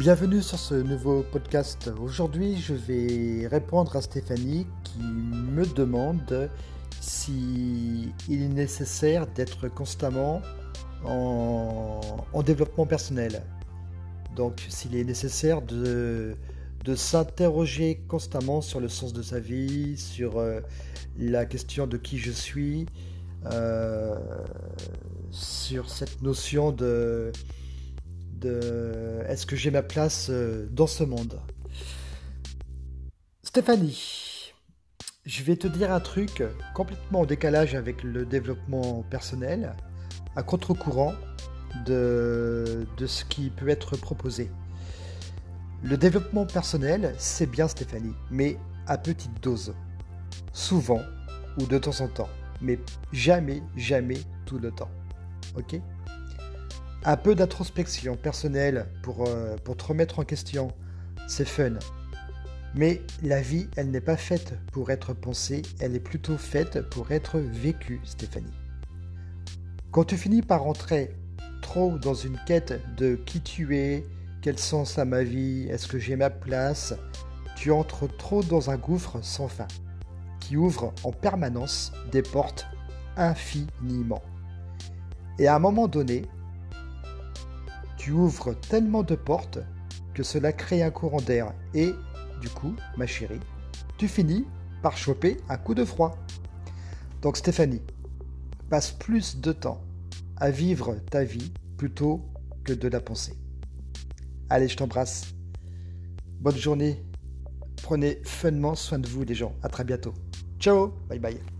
Bienvenue sur ce nouveau podcast. Aujourd'hui, je vais répondre à Stéphanie qui me demande si il est nécessaire d'être constamment en, développement personnel. Donc, s'il est nécessaire de, s'interroger constamment sur le sens de sa vie, sur euh, la question de qui je suis, euh, sur cette notion de est-ce que j'ai ma place euh, dans ce monde? Stéphanie, je vais te dire un truc complètement en décalage avec le développement personnel, à contre-courant de, de ce qui peut être proposé. Le développement personnel, c'est bien Stéphanie, mais à petite dose. Souvent ou de temps en temps, mais jamais, jamais tout le temps. Ok? Un peu d'introspection personnelle pour, euh, pour te remettre en question, c'est fun. Mais la vie, elle n'est pas faite pour être pensée, elle est plutôt faite pour être vécue, Stéphanie. Quand tu finis par rentrer trop dans une quête de qui tu es, quel sens a ma vie, est-ce que j'ai ma place, tu entres trop dans un gouffre sans fin, qui ouvre en permanence des portes infiniment. Et à un moment donné, tu ouvres tellement de portes que cela crée un courant d'air et, du coup, ma chérie, tu finis par choper un coup de froid. Donc Stéphanie, passe plus de temps à vivre ta vie plutôt que de la penser. Allez, je t'embrasse. Bonne journée. Prenez funnement soin de vous les gens. À très bientôt. Ciao. Bye bye.